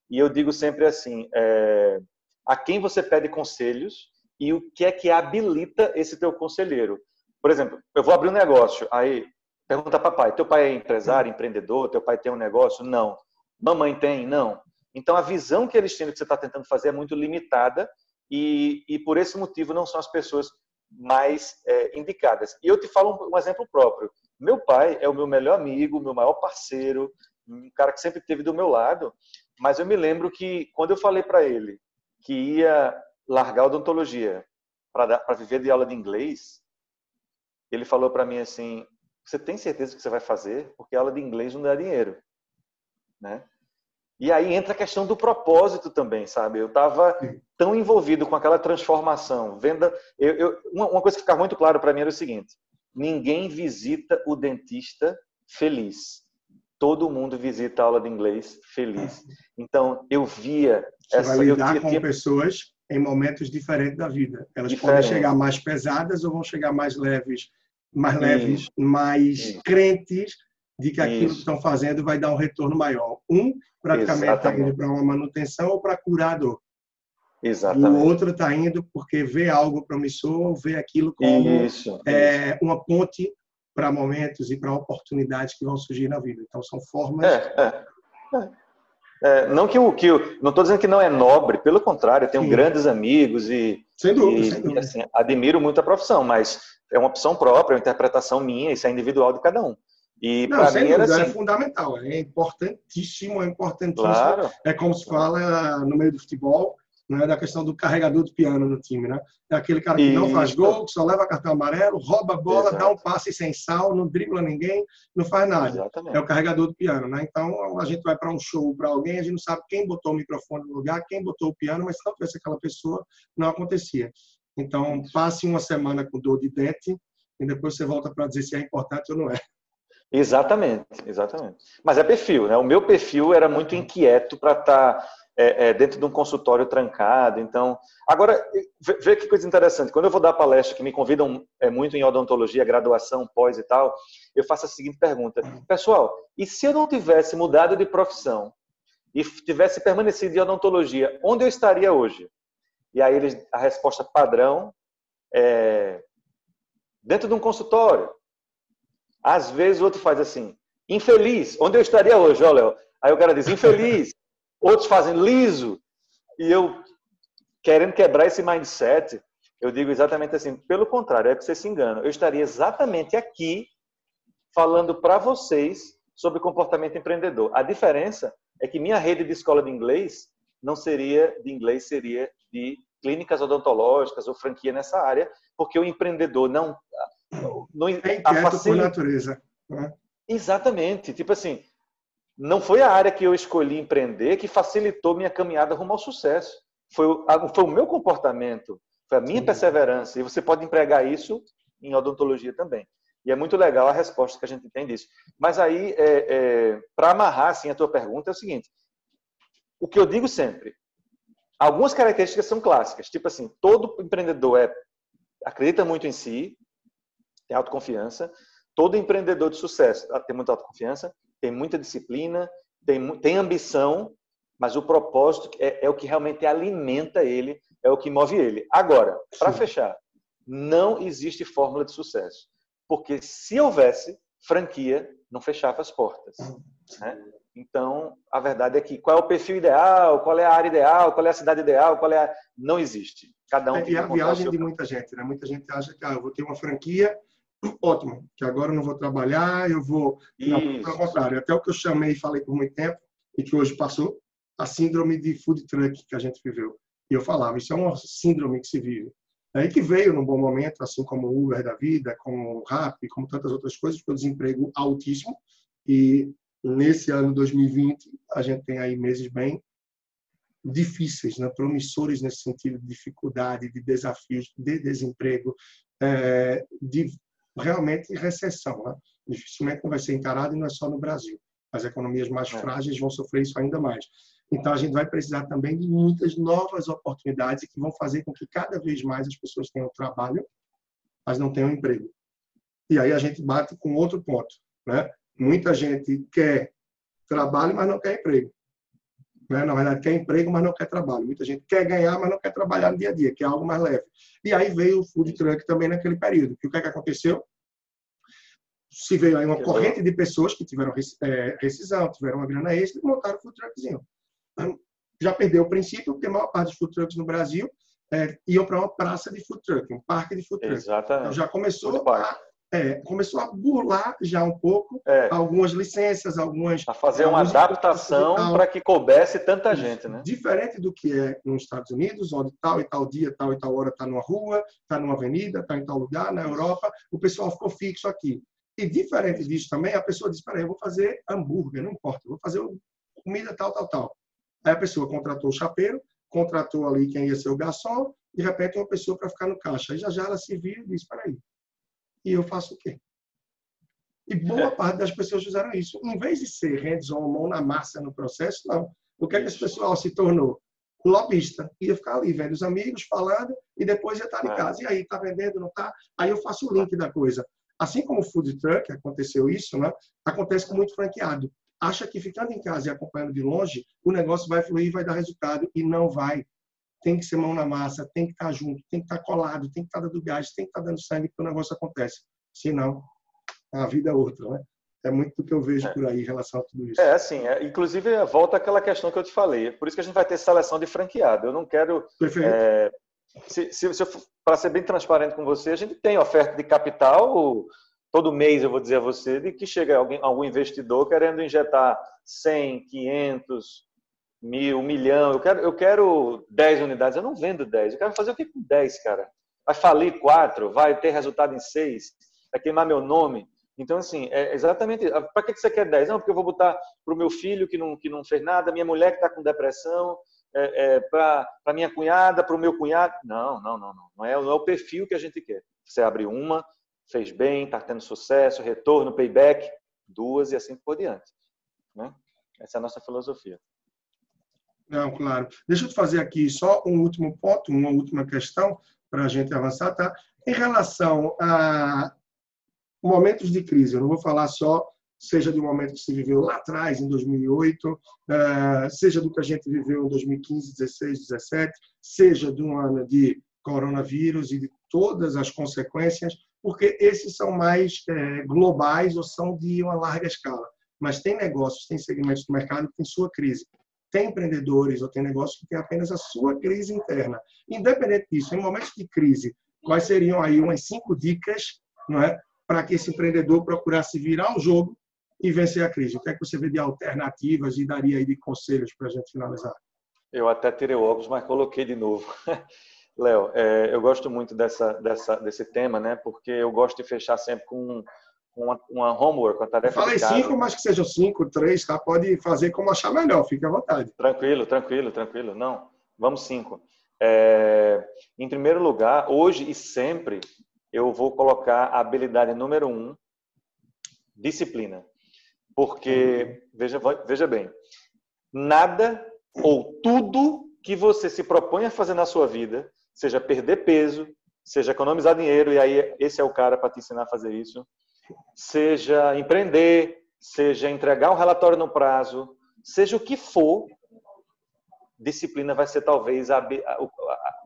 e eu digo sempre assim: é, a quem você pede conselhos e o que é que habilita esse teu conselheiro. Por exemplo, eu vou abrir um negócio, aí pergunta papai, teu pai é empresário, empreendedor, teu pai tem um negócio? Não. Mamãe tem? Não. Então a visão que eles têm do que você está tentando fazer é muito limitada e, e por esse motivo não são as pessoas mais é, indicadas. E eu te falo um, um exemplo próprio. Meu pai é o meu melhor amigo, meu maior parceiro, um cara que sempre esteve do meu lado, mas eu me lembro que quando eu falei para ele que ia largar a odontologia para viver de aula de inglês, ele falou para mim assim: "Você tem certeza que você vai fazer? Porque aula de inglês não dá dinheiro", né? E aí entra a questão do propósito também, sabe? Eu estava tão envolvido com aquela transformação, venda. Eu, eu, uma, coisa que ficava muito claro para mim era o seguinte: ninguém visita o dentista feliz. Todo mundo visita a aula de inglês feliz. Então eu via Você essa. Vai lidar eu com tinha... pessoas em momentos diferentes da vida. Elas Diferente. podem chegar mais pesadas ou vão chegar mais leves, mais leves, mais Isso. crentes de que aquilo Isso. que estão fazendo vai dar um retorno maior. Um praticamente está indo para uma manutenção ou para curador. Exatamente. O outro está indo porque vê algo promissor, vê aquilo como isso, é, isso. uma ponte para momentos e para oportunidades que vão surgir na vida. Então são formas. É, é, é. Não que o que não estou dizendo que não é nobre, pelo contrário, eu tenho Sim. grandes amigos e, sem dúvida, e, sem dúvida. e assim, admiro muito a profissão, mas é uma opção própria, é uma interpretação minha, isso é individual de cada um. E para mim era é assim, é fundamental, é importantíssimo, é importantíssimo. Claro. É como se fala no meio do futebol, né, da questão do carregador de piano no time, né? É aquele cara que Isso. não faz gol, que só leva cartão amarelo, rouba a bola, Exato. dá um passe sem sal, não dribla ninguém, não faz nada. Exatamente. É o carregador do piano, né? Então a gente vai para um show para alguém, a gente não sabe quem botou o microfone no lugar, quem botou o piano, mas se não tivesse aquela pessoa, não acontecia. Então passe uma semana com dor de dente e depois você volta para dizer se é importante ou não é. Exatamente, exatamente. Mas é perfil, né? O meu perfil era muito inquieto para estar tá é, é, dentro de um consultório trancado. Então, agora, vê que coisa interessante. Quando eu vou dar palestra, que me convidam é, muito em odontologia, graduação, pós e tal, eu faço a seguinte pergunta: Pessoal, e se eu não tivesse mudado de profissão e tivesse permanecido em odontologia, onde eu estaria hoje? E aí eles, a resposta padrão é dentro de um consultório. Às vezes o outro faz assim, infeliz, onde eu estaria hoje, ó, Léo? Aí o cara diz, infeliz, outros fazem liso. E eu, querendo quebrar esse mindset, eu digo exatamente assim: pelo contrário, é que você se engana. Eu estaria exatamente aqui falando para vocês sobre comportamento empreendedor. A diferença é que minha rede de escola de inglês não seria de inglês, seria de clínicas odontológicas ou franquia nessa área, porque o empreendedor não. Não é inquieto por natureza. Né? Exatamente. Tipo assim, não foi a área que eu escolhi empreender que facilitou minha caminhada rumo ao sucesso. Foi o, foi o meu comportamento, foi a minha Sim. perseverança. E você pode empregar isso em odontologia também. E é muito legal a resposta que a gente tem disso. Mas aí, é, é, para amarrar assim, a tua pergunta, é o seguinte: o que eu digo sempre, algumas características são clássicas, tipo assim, todo empreendedor é, acredita muito em si, tem autoconfiança, todo empreendedor de sucesso tem muita autoconfiança, tem muita disciplina, tem, tem ambição, mas o propósito é, é, o que realmente alimenta ele, é o que move ele. Agora, para fechar, não existe fórmula de sucesso. Porque se houvesse, franquia não fechava as portas. Né? Então, a verdade é que qual é o perfil ideal, qual é a área ideal, qual é a cidade ideal, qual é a... Não existe. Cada um é, E a viagem de muita gente, né? Muita gente acha que ah, eu vou ter uma franquia ótimo, que agora eu não vou trabalhar, eu vou. Não, pelo contrário, até o que eu chamei e falei por muito tempo, e que hoje passou, a síndrome de food truck que a gente viveu. E eu falava, isso é uma síndrome que se vive. Aí que veio num bom momento, assim como o Uber da vida, como o Rappi, como tantas outras coisas, foi o desemprego altíssimo. E nesse ano 2020, a gente tem aí meses bem difíceis, né? promissores nesse sentido de dificuldade, de desafios, de desemprego, é, de realmente recessão. Né? Dificilmente não vai ser encarado e não é só no Brasil. As economias mais é. frágeis vão sofrer isso ainda mais. Então, a gente vai precisar também de muitas novas oportunidades que vão fazer com que cada vez mais as pessoas tenham trabalho, mas não tenham emprego. E aí a gente bate com outro ponto. Né? Muita gente quer trabalho, mas não quer emprego. Né? Na verdade, quer emprego, mas não quer trabalho. Muita gente quer ganhar, mas não quer trabalhar no dia a dia, que é algo mais leve. E aí veio o food truck também naquele período. E o que, é que aconteceu? Se veio aí uma corrente de pessoas que tiveram é, rescisão, tiveram uma grana extra e montaram o food truckzinho. Já perdeu o princípio, porque a maior parte dos food trucks no Brasil é, iam para uma praça de food truck, um parque de food truck. Exatamente. Então já começou a é, começou a burlar já um pouco é. algumas licenças, algumas. A fazer uma adaptação para que coubesse tanta gente, né? Diferente do que é nos Estados Unidos, onde tal e tal dia, tal e tal hora está numa rua, está numa avenida, está em tal lugar, na Europa, o pessoal ficou fixo aqui. E diferente disso também, a pessoa diz: peraí, eu vou fazer hambúrguer, não importa, vou fazer comida tal, tal, tal. Aí a pessoa contratou o chapeiro, contratou ali quem ia ser o garçom, de repente uma pessoa para ficar no caixa. Aí já já ela se vira e diz: peraí e eu faço o quê? E boa parte das pessoas fizeram isso. Em vez de ser hands-on, mão na massa no processo, não. O que é que esse pessoal se tornou? Lobista. Ia ficar ali vendo os amigos falando e depois ia estar em é. casa. E aí, está vendendo, não está? Aí eu faço o link da coisa. Assim como o food truck, aconteceu isso, né? acontece com muito franqueado. Acha que ficando em casa e acompanhando de longe, o negócio vai fluir e vai dar resultado. E não vai. Tem que ser mão na massa, tem que estar junto, tem que estar colado, tem que estar dando gás, tem que estar dando sangue para o negócio acontece. Senão, a vida é outra, né? É muito do que eu vejo é. por aí em relação a tudo isso. É, assim, é, inclusive volta àquela questão que eu te falei. Por isso que a gente vai ter seleção de franqueado. Eu não quero. Perfeito. É, se, se, se para ser bem transparente com você, a gente tem oferta de capital todo mês, eu vou dizer a você, de que chega alguém, algum investidor querendo injetar 100, 500, mil, um milhão. Eu quero, eu quero 10 unidades. Eu não vendo 10. Eu quero fazer o que com 10, cara? Vai falir 4? Vai ter resultado em 6? Vai queimar meu nome? Então, assim, é exatamente. Para que você quer 10? Não, porque eu vou botar para o meu filho que não, que não fez nada, minha mulher que está com depressão, é, é, para minha cunhada, para o meu cunhado. Não, não, não, não. Não é, não é o perfil que a gente quer. Você abre uma, fez bem, está tendo sucesso, retorno, payback, duas e assim por diante. Né? Essa é a nossa filosofia. Não, claro. Deixa eu fazer aqui só um último ponto, uma última questão para a gente avançar, tá? Em relação a momentos de crise, eu não vou falar só seja do momento que se viveu lá atrás, em 2008, eh, seja do que a gente viveu em 2015, 16, 17, seja de um ano de coronavírus e de todas as consequências, porque esses são mais eh, globais ou são de uma larga escala. Mas tem negócios, tem segmentos do mercado que tem sua crise tem empreendedores ou tem negócios que têm apenas a sua crise interna. Independente disso, em momentos de crise, quais seriam aí umas cinco dicas não é, para que esse empreendedor procurasse virar o jogo e vencer a crise? O que é que você vê de alternativas e daria aí de conselhos para a gente finalizar? Eu até tirei o óculos, mas coloquei de novo. Léo, é, eu gosto muito dessa, dessa, desse tema, né? Porque eu gosto de fechar sempre com uma, uma homework, uma tarefa Falei cinco, mas que sejam cinco, três, tá? Pode fazer como achar melhor, fique à vontade. Tranquilo, tranquilo, tranquilo. Não, vamos cinco. É, em primeiro lugar, hoje e sempre, eu vou colocar a habilidade número um, disciplina. Porque, uhum. veja, veja bem, nada ou tudo que você se propõe a fazer na sua vida, seja perder peso, seja economizar dinheiro, e aí esse é o cara para te ensinar a fazer isso, seja empreender, seja entregar um relatório no prazo, seja o que for, disciplina vai ser talvez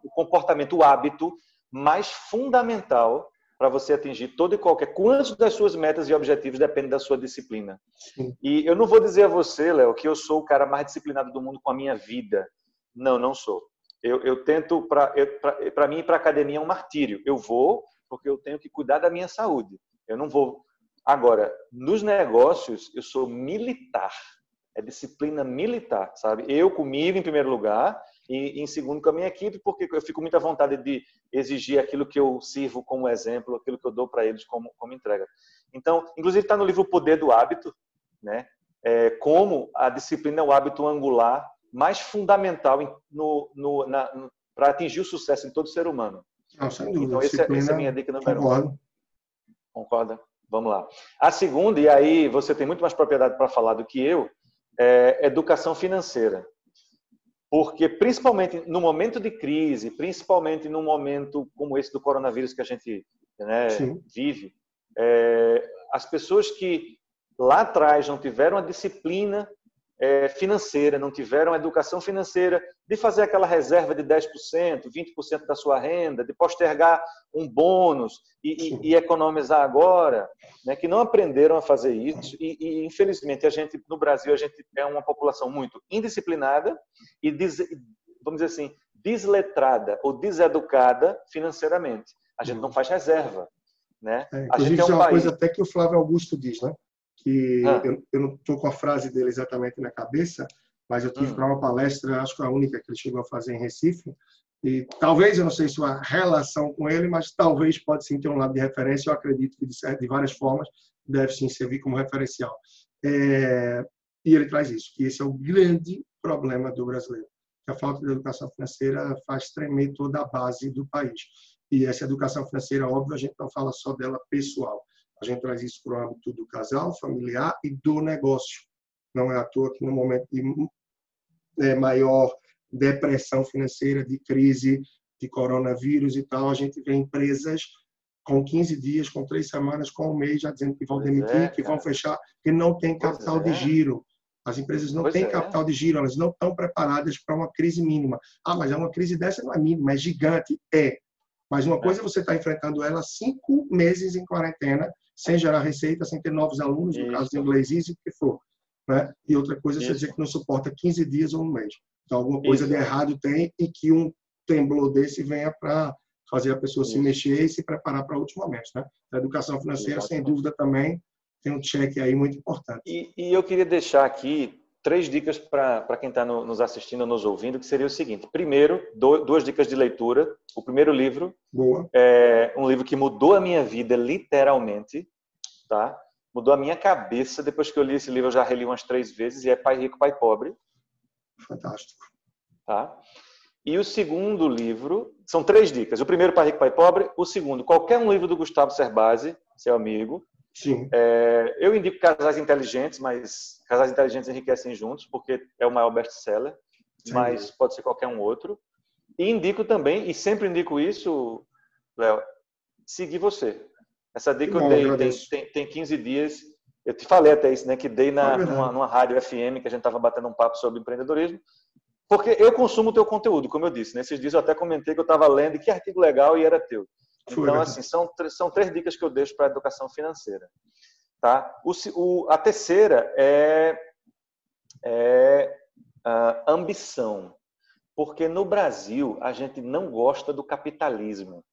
o comportamento, o hábito mais fundamental para você atingir todo e qualquer. Quantos das suas metas e objetivos depende da sua disciplina? Sim. E eu não vou dizer a você, Léo, que eu sou o cara mais disciplinado do mundo com a minha vida. Não, não sou. Eu, eu tento, para mim, para a academia é um martírio. Eu vou porque eu tenho que cuidar da minha saúde. Eu não vou. Agora, nos negócios, eu sou militar. É disciplina militar, sabe? Eu comigo em primeiro lugar e em segundo com a minha equipe, porque eu fico muito à vontade de exigir aquilo que eu sirvo como exemplo, aquilo que eu dou para eles como, como entrega. Então, inclusive está no livro O Poder do Hábito, né? É, como a disciplina é o hábito angular mais fundamental no, no, para atingir o sucesso em todo ser humano. Não, sem dúvida. Então, essa, essa é a minha dica número um. Concorda? Vamos lá. A segunda, e aí você tem muito mais propriedade para falar do que eu, é educação financeira. Porque, principalmente no momento de crise, principalmente num momento como esse do coronavírus que a gente né, vive, é, as pessoas que lá atrás não tiveram a disciplina financeira, não tiveram educação financeira, de fazer aquela reserva de 10%, 20% da sua renda, de postergar um bônus e, e, e economizar agora, né, que não aprenderam a fazer isso. E, e, infelizmente, a gente, no Brasil, a gente é uma população muito indisciplinada e, des, vamos dizer assim, desletrada ou deseducada financeiramente. A gente não faz reserva. Né? É, a gente é, um é uma país... coisa até que o Flávio Augusto diz, né? Que ah. eu, eu, não estou com a frase dele exatamente na cabeça, mas eu tive hum. para uma palestra, acho que a única que ele chegou a fazer em Recife, e talvez, eu não sei se uma relação com ele, mas talvez pode sim ter um lado de referência, eu acredito que de, de várias formas deve sim servir como referencial. É, e ele traz isso, que esse é o grande problema do brasileiro, que a falta de educação financeira faz tremer toda a base do país. E essa educação financeira, óbvio, a gente não fala só dela pessoal, a gente traz isso para o âmbito do casal, familiar e do negócio. Não é à toa que no momento de é, maior depressão financeira, de crise, de coronavírus e tal, a gente vê empresas com 15 dias, com três semanas, com um mês, já dizendo que vão pois demitir, é, que vão fechar, que não tem capital de é. giro. As empresas não pois têm é. capital de giro, elas não estão preparadas para uma crise mínima. Ah, mas é uma crise dessa não é mínima, é gigante. É. Mas uma é. coisa é você está enfrentando ela cinco meses em quarentena, sem gerar receita, sem ter novos alunos, no Isso. caso de inglês, isso que for. Né? E outra coisa é você dizer que não suporta 15 dias ou um mês. Então, alguma coisa Isso. de errado tem e que um temblor desse venha para fazer a pessoa Isso. se mexer e se preparar para outros momentos. Né? A educação financeira, Exatamente. sem dúvida, também tem um check aí muito importante. E, e eu queria deixar aqui três dicas para quem está no, nos assistindo, nos ouvindo, que seria o seguinte. Primeiro, do, duas dicas de leitura. O primeiro livro Boa. é um livro que mudou a minha vida literalmente, tá? Mudou a minha cabeça. Depois que eu li esse livro, eu já reli umas três vezes, e é Pai Rico, Pai Pobre. Fantástico. Tá? E o segundo livro, são três dicas. O primeiro, Pai Rico, Pai Pobre. O segundo, qualquer um livro do Gustavo Cerbasi, seu amigo. Sim. É, eu indico Casais Inteligentes, mas Casais Inteligentes enriquecem juntos, porque é o maior best-seller, mas pode ser qualquer um outro. E indico também, e sempre indico isso, Léo, seguir você. Essa dica Bom, eu dei tem, tem, tem 15 dias. Eu te falei até isso, né? Que dei na, numa, numa rádio FM que a gente estava batendo um papo sobre empreendedorismo. Porque eu consumo o teu conteúdo, como eu disse. Nesses dias eu até comentei que eu estava lendo e que artigo legal e era teu. Então, assim, são, são três dicas que eu deixo para a educação financeira. Tá? O, o, a terceira é, é ambição. Porque no Brasil, a gente não gosta do capitalismo.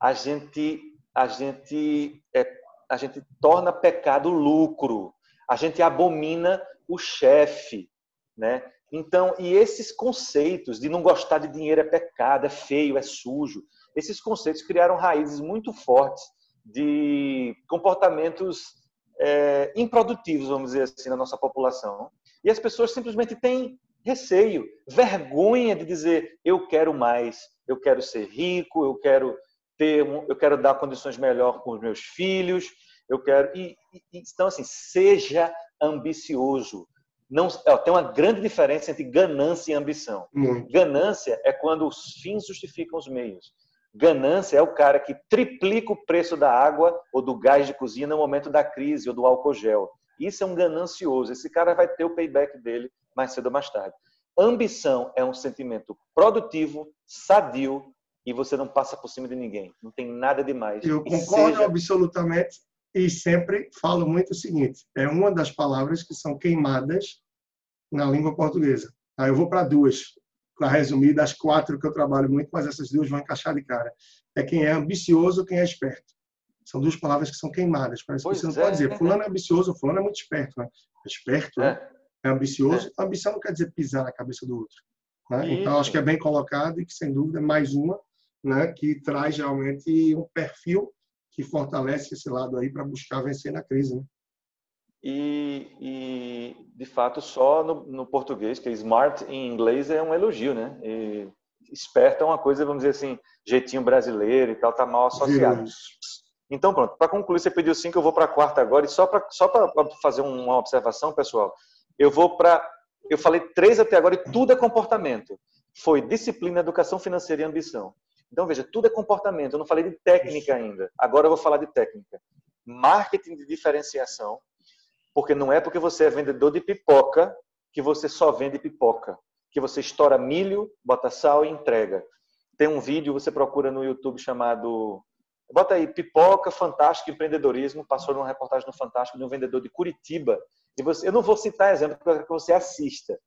A gente, a gente, é, a gente torna pecado lucro. A gente abomina o chefe. Né? Então, e esses conceitos de não gostar de dinheiro é pecado, é feio, é sujo, esses conceitos criaram raízes muito fortes de comportamentos é, improdutivos, vamos dizer assim, na nossa população. E as pessoas simplesmente têm receio, vergonha de dizer eu quero mais, eu quero ser rico, eu quero ter, eu quero dar condições melhores com os meus filhos, eu quero e, e então assim seja ambicioso. Não, tem uma grande diferença entre ganância e ambição. Muito. Ganância é quando os fins justificam os meios. Ganância é o cara que triplica o preço da água ou do gás de cozinha no momento da crise ou do álcool gel. Isso é um ganancioso. Esse cara vai ter o payback dele mais cedo ou mais tarde. Ambição é um sentimento produtivo, sadio e você não passa por cima de ninguém. Não tem nada demais. Eu concordo seja... absolutamente e sempre falo muito o seguinte: é uma das palavras que são queimadas na língua portuguesa. Aí eu vou para duas para resumir, das quatro que eu trabalho muito, mas essas duas vão encaixar de cara. É quem é ambicioso, quem é esperto. São duas palavras que são queimadas. Parece que você não é. pode dizer, fulano é ambicioso, fulano é muito esperto. Né? É esperto, né? é. é ambicioso. É. Ambição não quer dizer pisar na cabeça do outro. Né? Então, acho que é bem colocado e que, sem dúvida, é mais uma né, que traz realmente um perfil que fortalece esse lado aí para buscar vencer na crise. Né? E, e, de fato, só no, no, português, que é smart em inglês é um elogio, né? E esperto é uma coisa, vamos dizer assim, jeitinho brasileiro e tal, tá mal associado. Então, pronto, para concluir, você pediu cinco, eu vou para a quarta agora. E só para só fazer uma observação, pessoal, eu vou para. Eu falei três até agora e tudo é comportamento. Foi disciplina, educação financeira e ambição. Então, veja, tudo é comportamento. Eu não falei de técnica ainda. Agora eu vou falar de técnica. Marketing de diferenciação, porque não é porque você é vendedor de pipoca que você só vende pipoca, que você estoura milho, bota sal e entrega. Tem um vídeo, você procura no YouTube chamado Bota aí, pipoca, fantástico, empreendedorismo. Passou numa reportagem no Fantástico de um vendedor de Curitiba. E você, eu não vou citar exemplo, quero que você assista.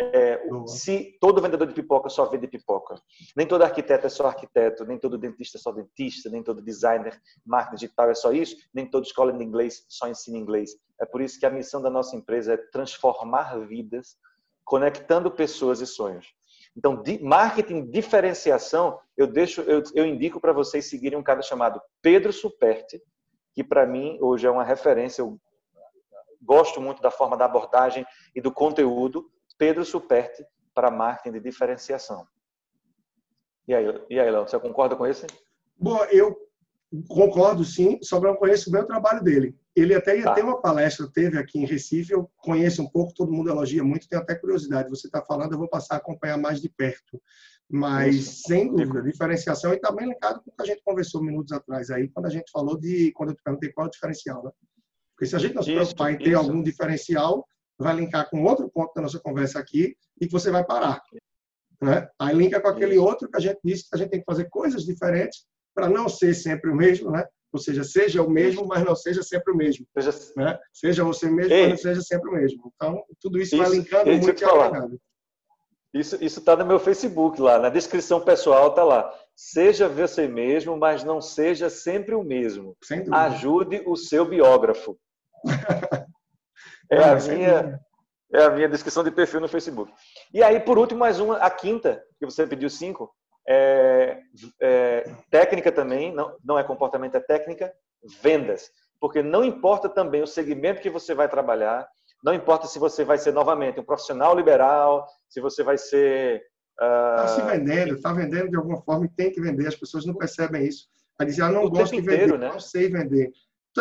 É, se todo vendedor de pipoca só vende pipoca, nem todo arquiteto é só arquiteto, nem todo dentista é só dentista, nem todo designer, marketing digital é só isso, nem toda escola de inglês só ensina inglês. É por isso que a missão da nossa empresa é transformar vidas, conectando pessoas e sonhos. Então, de marketing diferenciação, eu deixo, eu, eu indico para vocês seguirem um cara chamado Pedro Superti, que para mim hoje é uma referência. Eu gosto muito da forma da abordagem e do conteúdo. Pedro Superti para marketing de diferenciação. E aí, e aí, Léo, você concorda com esse? Bom, eu concordo sim, só que eu não conheço bem o trabalho dele. Ele até ia tá. ter uma palestra, teve aqui em Recife, eu conheço um pouco, todo mundo elogia muito, tenho até curiosidade. Você está falando, eu vou passar a acompanhar mais de perto. Mas, Isso. sem dúvida, diferenciação, e também ligado com o que a gente conversou minutos atrás aí, quando a gente falou de, quando eu te perguntei qual é o diferencial, né? Porque se a gente não se preocupar em ter isso. algum diferencial, vai linkar com outro ponto da nossa conversa aqui e que você vai parar. Né? Aí linka com aquele outro que a gente disse que a gente tem que fazer coisas diferentes para não ser sempre o mesmo, né? Ou seja, seja o mesmo, mas não seja sempre o mesmo. Seja, né? seja você mesmo, Ei, mas não seja sempre o mesmo. Então, tudo isso, isso vai linkando muito e agregando. Isso está no meu Facebook lá, na descrição pessoal está lá. Seja você mesmo, mas não seja sempre o mesmo. Ajude o seu biógrafo. é, a minha, é a minha descrição de perfil no Facebook. E aí, por último, mais uma, a quinta, que você pediu cinco, é, é, técnica também, não, não é comportamento, é técnica, vendas. Porque não importa também o segmento que você vai trabalhar, não importa se você vai ser novamente um profissional liberal, se você vai ser. Está uh... se vendendo, está vendendo de alguma forma e tem que vender. As pessoas não percebem isso. Aí dizem, ah, não o gosto de vender, inteiro, né? não sei vender.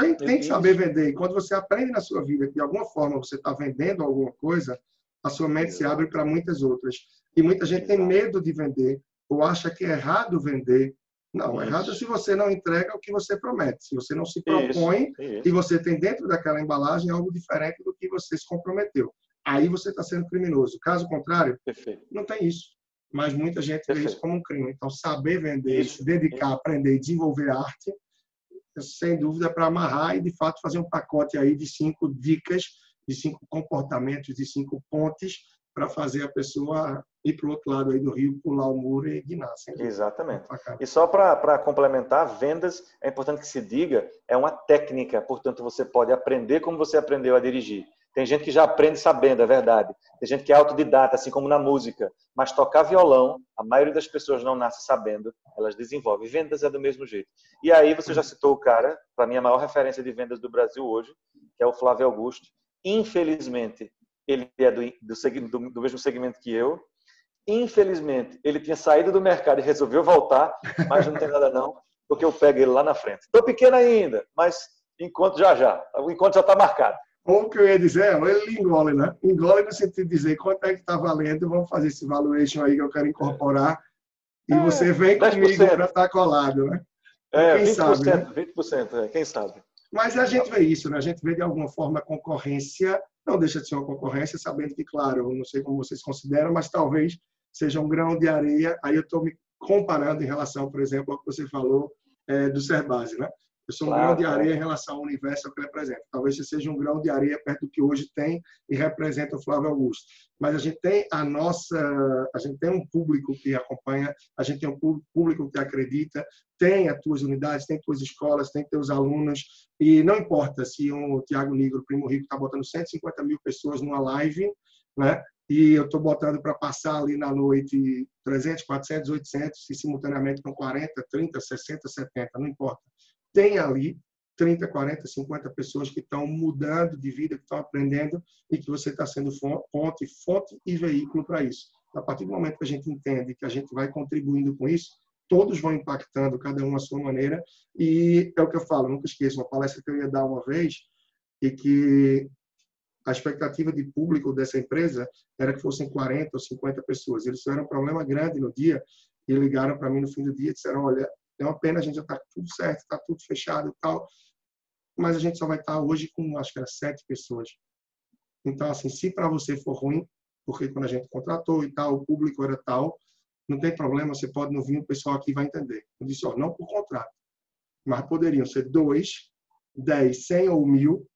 Tem, tem que saber vender. E quando você aprende na sua vida que de alguma forma você está vendendo alguma coisa, a sua mente se abre para muitas outras. E muita gente tem medo de vender ou acha que é errado vender. Não, isso. errado é se você não entrega o que você promete, se você não se propõe isso, isso. e você tem dentro daquela embalagem algo diferente do que você se comprometeu. Aí você está sendo criminoso. Caso contrário, Perfeito. não tem isso. Mas muita gente Perfeito. vê isso como um crime. Então, saber vender, se dedicar, aprender e desenvolver arte, sem dúvida, para amarrar e, de fato, fazer um pacote aí de cinco dicas, de cinco comportamentos, de cinco pontes para fazer a pessoa ir para o outro lado aí do rio, pular o muro e guinar. Exatamente. E só para complementar, vendas, é importante que se diga, é uma técnica, portanto, você pode aprender como você aprendeu a dirigir. Tem gente que já aprende sabendo, é verdade. Tem gente que é autodidata, assim como na música. Mas tocar violão, a maioria das pessoas não nasce sabendo, elas desenvolvem. Vendas é do mesmo jeito. E aí você já citou o cara, para mim a maior referência de vendas do Brasil hoje, que é o Flávio Augusto. Infelizmente, ele é do, do, do, mesmo segmento que eu. Infelizmente, ele tinha saído do mercado e resolveu voltar, mas não tem nada não, porque eu pego ele lá na frente. Estou pequeno ainda, mas encontro já já. O encontro já está marcado. Como que eu ia dizer? Ele engole, né? Engole no sentido de dizer quanto é que está valendo, vamos fazer esse valuation aí que eu quero incorporar. E é, você vem 10%. comigo para estar tá colado, né? É, quem 20%, sabe, né? 20%, é, quem sabe. Mas a gente vê isso, né? A gente vê de alguma forma a concorrência não deixa de ser uma concorrência, sabendo que, claro, não sei como vocês consideram, mas talvez seja um grão de areia. Aí eu estou me comparando em relação, por exemplo, ao que você falou é, do Serbase, né? Eu sou um claro, grão de areia em relação ao universo que ele representa. Talvez você seja um grão de areia perto do que hoje tem e representa o Flávio Augusto. Mas a gente tem a nossa, a gente tem um público que acompanha, a gente tem um público que acredita, tem as tuas unidades, tem tuas escolas, tem teus alunos e não importa se o Tiago Negro, Primo Rico, está botando 150 mil pessoas numa live, né? E eu estou botando para passar ali na noite 300, 400, 800, e simultaneamente com 40, 30, 60, 70, não importa tem ali 30, 40, 50 pessoas que estão mudando de vida, que estão aprendendo e que você está sendo fonte, fonte e veículo para isso. A partir do momento que a gente entende que a gente vai contribuindo com isso, todos vão impactando, cada um à sua maneira. E é o que eu falo, nunca esqueço, uma palestra que eu ia dar uma vez e que a expectativa de público dessa empresa era que fossem 40 ou 50 pessoas. Eles tiveram um problema grande no dia e ligaram para mim no fim do dia e disseram, olha, é uma pena, a gente já está tudo certo, está tudo fechado e tal. Mas a gente só vai estar tá hoje com, acho que era sete pessoas. Então, assim, se para você for ruim, porque quando a gente contratou e tal, o público era tal, não tem problema, você pode não vir, o pessoal aqui vai entender. Eu disse, ó, não por contrato, mas poderiam ser dois, dez, cem ou mil,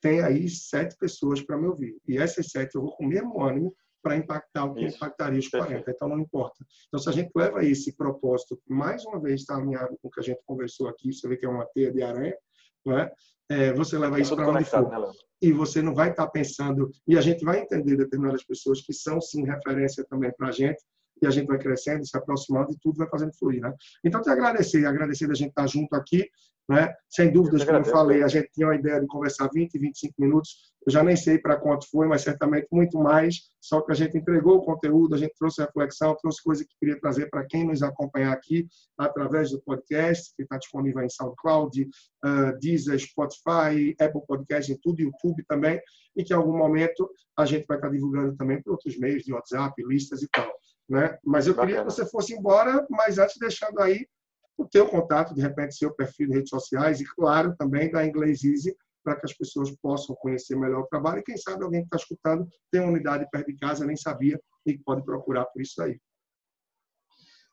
tem aí sete pessoas para me ouvir. E essas sete eu vou com o mesmo ânimo para impactar o que Isso. impactaria os 40. Perfeito. Então, não importa. Então, se a gente leva esse propósito, mais uma vez está alinhado com o que a gente conversou aqui, você vê que é uma teia de aranha, não é? É, você leva isso para onde for. Né, e você não vai estar tá pensando, e a gente vai entender determinadas pessoas que são, sim, referência também para a gente, e a gente vai crescendo, se aproximando e tudo vai fazendo fluir, né? Então, te agradecer, agradecer da gente estar tá junto aqui, né? Sem dúvidas, como eu falei, a gente tinha uma ideia de conversar 20, 25 minutos. Eu já nem sei para quanto foi, mas certamente muito mais. Só que a gente entregou o conteúdo, a gente trouxe reflexão, trouxe coisas que queria trazer para quem nos acompanhar aqui através do podcast, que está disponível em SoundCloud, uh, Deezer, Spotify, Apple Podcast, em tudo, YouTube também, e que em algum momento a gente vai estar tá divulgando também por outros meios de WhatsApp, listas e tal. Né? Mas eu queria que você fosse embora, mas antes deixando aí o teu contato, de repente, seu perfil de redes sociais e, claro, também da Inglês Easy, para que as pessoas possam conhecer melhor o trabalho. E quem sabe alguém que está escutando tem uma unidade perto de casa, nem sabia, e pode procurar por isso aí.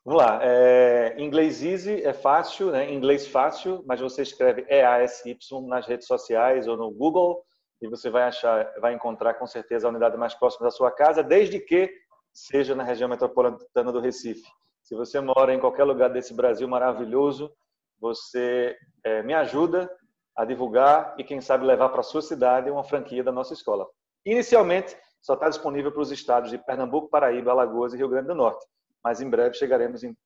Vamos lá. É, inglês easy é fácil, né? Inglês fácil, mas você escreve E-A-S-Y nas redes sociais ou no Google e você vai achar, vai encontrar com certeza a unidade mais próxima da sua casa, desde que seja na região metropolitana do Recife. Se você mora em qualquer lugar desse Brasil maravilhoso, você é, me ajuda a divulgar e, quem sabe, levar para a sua cidade uma franquia da nossa escola. Inicialmente, só está disponível para os estados de Pernambuco, Paraíba, Alagoas e Rio Grande do Norte. Mas em breve chegaremos em,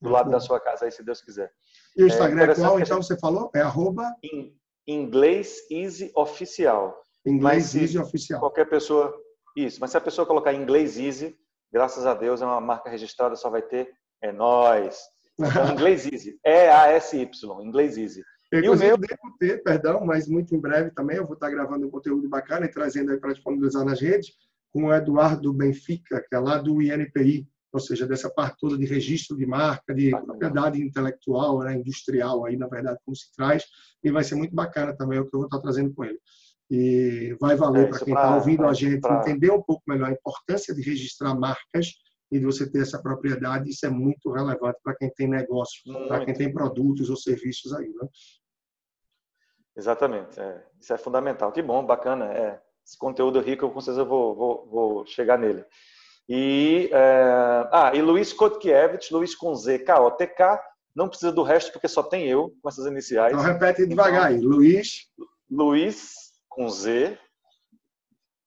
do lado da sua casa, aí, se Deus quiser. E o Instagram é, é qual, então, você falou? É arroba? In, inglês Easy Oficial. Inglês Easy Oficial. Qualquer pessoa... Isso, mas se a pessoa colocar inglês Easy, graças a Deus é uma marca registrada, só vai ter é nós. Então, inglês easy. E-A-S-Y, inglês easy. e o meu... devo ter, perdão, mas muito em breve também eu vou estar gravando um conteúdo bacana e trazendo aí para disponibilizar nas redes com o Eduardo Benfica, que é lá do INPI, ou seja, dessa parte toda de registro de marca, de propriedade intelectual, né, industrial, aí na verdade como se traz, e vai ser muito bacana também o que eu vou estar trazendo com ele. E vai valer é, para quem está ouvindo pra, a gente pra... entender um pouco melhor a importância de registrar marcas e de você ter essa propriedade, isso é muito relevante para quem tem negócio, para quem tem produtos ou serviços aí, né? Exatamente, é, isso é fundamental. Que bom, bacana, é, esse conteúdo rico, eu com certeza vou, vou, vou chegar nele. E, é, ah, e Luiz Kotkiewicz, Luiz com Z, K-O-T-K, não precisa do resto porque só tem eu com essas iniciais. Então repete devagar então, aí, Luiz. Luiz com Z,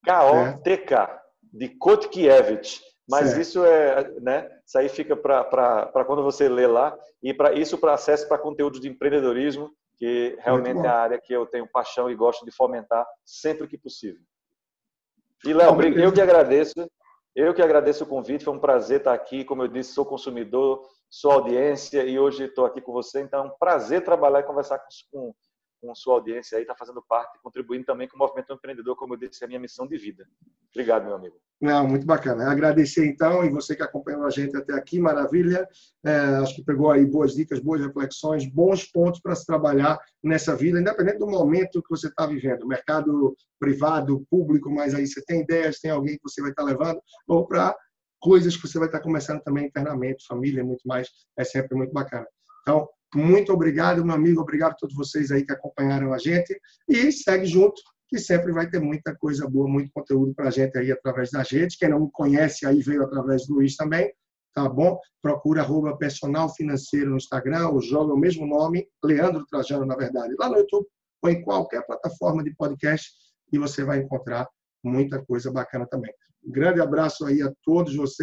K-O-T-K, de Kotkiewicz. Mas certo. isso é, né? Isso aí fica para quando você lê lá e para isso para acesso para conteúdo de empreendedorismo, que realmente é a área que eu tenho paixão e gosto de fomentar sempre que possível. E Léo, eu que agradeço, eu que agradeço o convite, foi um prazer estar aqui. Como eu disse, sou consumidor, sou audiência e hoje estou aqui com você. Então, é um prazer trabalhar e conversar com, com sua audiência aí, está fazendo parte, contribuindo também com o movimento empreendedor, como eu disse, é a minha missão de vida. Obrigado, meu amigo. Não, muito bacana. Agradecer então, e você que acompanhou a gente até aqui, maravilha. É, acho que pegou aí boas dicas, boas reflexões, bons pontos para se trabalhar nessa vida, independente do momento que você está vivendo, mercado privado, público, mas aí você tem ideias, tem alguém que você vai estar tá levando, ou para coisas que você vai estar tá começando também internamente, família, muito mais, é sempre muito bacana. Então, muito obrigado, meu amigo. Obrigado a todos vocês aí que acompanharam a gente. E segue junto, que sempre vai ter muita coisa boa, muito conteúdo para a gente aí através da gente. Quem não me conhece aí veio através do Luiz também. Tá bom? Procura arroba personal financeiro no Instagram ou joga o mesmo nome, Leandro Trajano, na verdade, lá no YouTube ou em qualquer plataforma de podcast e você vai encontrar muita coisa bacana também. Um grande abraço aí a todos vocês.